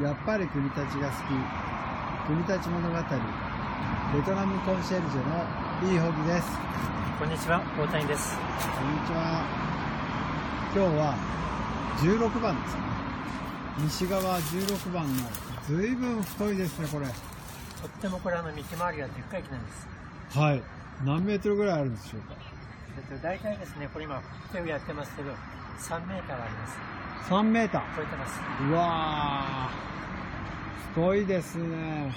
やっぱり国立が好き。国立物語ベトナムコンシェルジュのイーホギです。こんにちは、大谷です。こんにちは。今日は16番ですかね。西側16番の随分太いですねこれ。とってもこれあの幹回りがでっかい木なんです。はい。何メートルぐらいあるんでしょうか。えっと、大体ですね、これ今、手をやってますけど、3メーターあります。3メーター。超えてます。うわー。太いですね。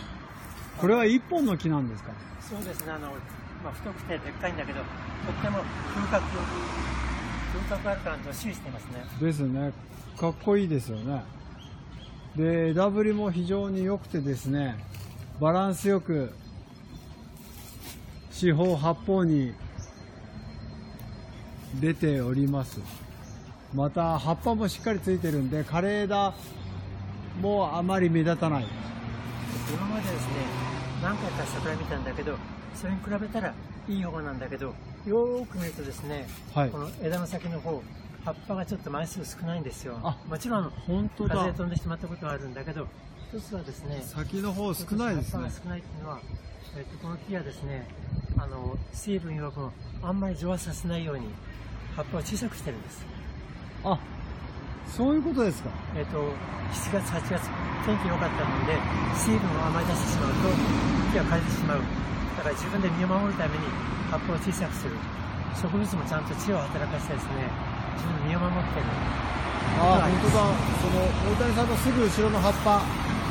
これは1本の木なんですか？そうですね、あの、まあ、太くてでっかいんだけど、とっても風格、風格あるからどっしりしていますね。ですね。かっこいいですよね。で枝ぶりも非常に良くてですねバランスよく四方八方に出ておりますまた葉っぱもしっかりついてるんで枯れ枝もあまり目立たない今までですね、何回か桜見たんだけど、それに比べたらいい方なんだけど、よーく見るとですね、はいこの枝の先の方、葉っぱがちょっと枚数少ないんですよ。あもちろん本当だ風で飛んでしまったことはあるんだけど、一つはですね、先の方少ないですね葉っぱが少ないっていうのは、えっと、この木はですね、あの、水分養分をあんまり蒸発させないように、葉っぱを小さくしてるんです。あそういうことですかえっと、7月、8月、天気良かったもんで、水分をあまり出してしまうと、木が枯れてしまう。だから自分で身を守るために葉っぱを小さくする。植物もちゃんと知恵を働かせてですね、自分で身を守ってる。あ本当だその大谷さんのすぐ後ろの葉っぱ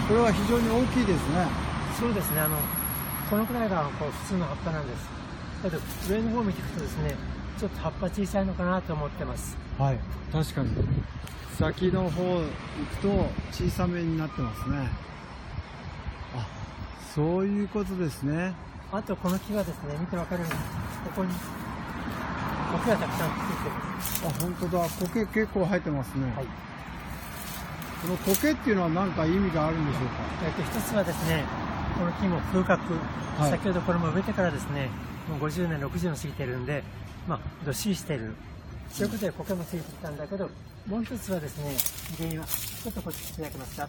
これは非常に大きいですねそうですね、あの、このくらいがこう普通の葉っぱなんです。だけど、上の方を見ていくとですね、ちょっと葉っぱ小さいのかなと思ってます。はい。確かに。先の方行くと小さめになってますね。あそういうことですね。あと、この木はですね、見てわかるように、ここに、苔がたくさんついてます。あ本当だ。苔結構生えてますね、はい。この苔っていうのは何か意味があるんでしょうか？えっと、一つはですね、この木も風格、はい。先ほどこれも植えてからですね、もう50年、60年過ぎてるんで、まあ、どっしりしてる。そういうことで苔もついてきたんだけど、もう一つはですね、原因は、ちょっとこっち来ていただけますか。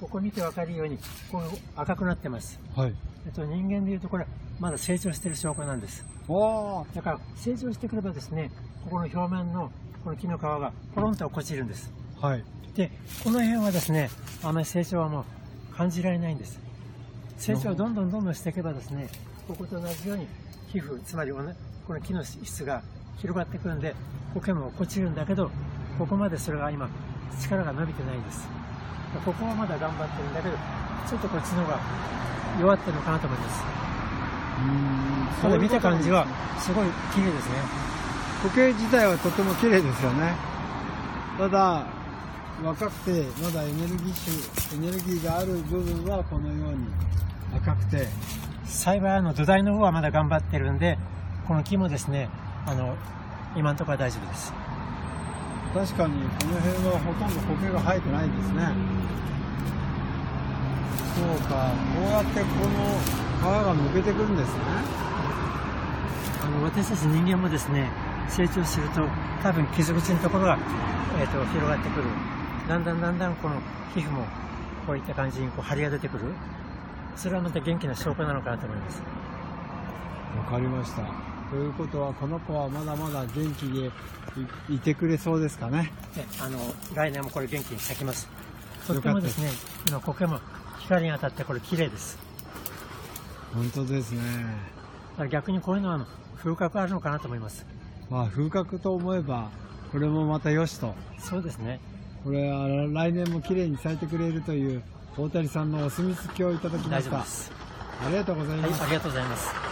ここ見てわかるように、こう赤くなってます。はいえっと、人間でいうとこれ、まだ成長してる証拠なんです。わだから、成長してくればですね、ここの表面のこの木の皮がポロンと落っこちるんです。あはいで、この辺はですね、あまり成長はもう感じられないんです。成長をどんどんどんどんしていけばですね、ここと同じように皮膚、つまりこの木の質が広がってくるんで、苔も落ちるんだけど、ここまでそれが今、力が伸びてないんです。ここはまだ頑張ってるんだけど、ちょっとこっちの方が弱ってるのかなと思います。うーんただ見た感じは、すごい綺麗ですね。苔自体はとても綺麗ですよねただ若くてまだエネルギッシュエネルギーがある部分はこのように赤くて幸いあの土台の方はまだ頑張ってるんで、この木もですね、あの、今のところは大丈夫です。確かにこの辺はほとんど苔が生えてないですね。そうかこうやってこの皮が抜けてくるんですね。あの私たち人間もですね成長すると多分傷口のところが、えー、と広がってくる。だんだんだんだんこの皮膚もこういった感じにこう張りが出てくる。それはまた元気な証拠なのかなと思います。わかりましたということはこの子はまだまだ元気でいいてくれそうですかね。であの来年もこれ元気に咲きます。とってもですね今苔も光に当たってこれ綺麗です。本当ですね。逆にこういうのは風格あるのかなと思います。まあ風格と思えばこれもまたよしと。そうですね。これは来年も綺麗に咲いてくれるという大谷さんのお墨付きをいただきま大した。丈夫です。ありがとうございはいます、ありがとうございます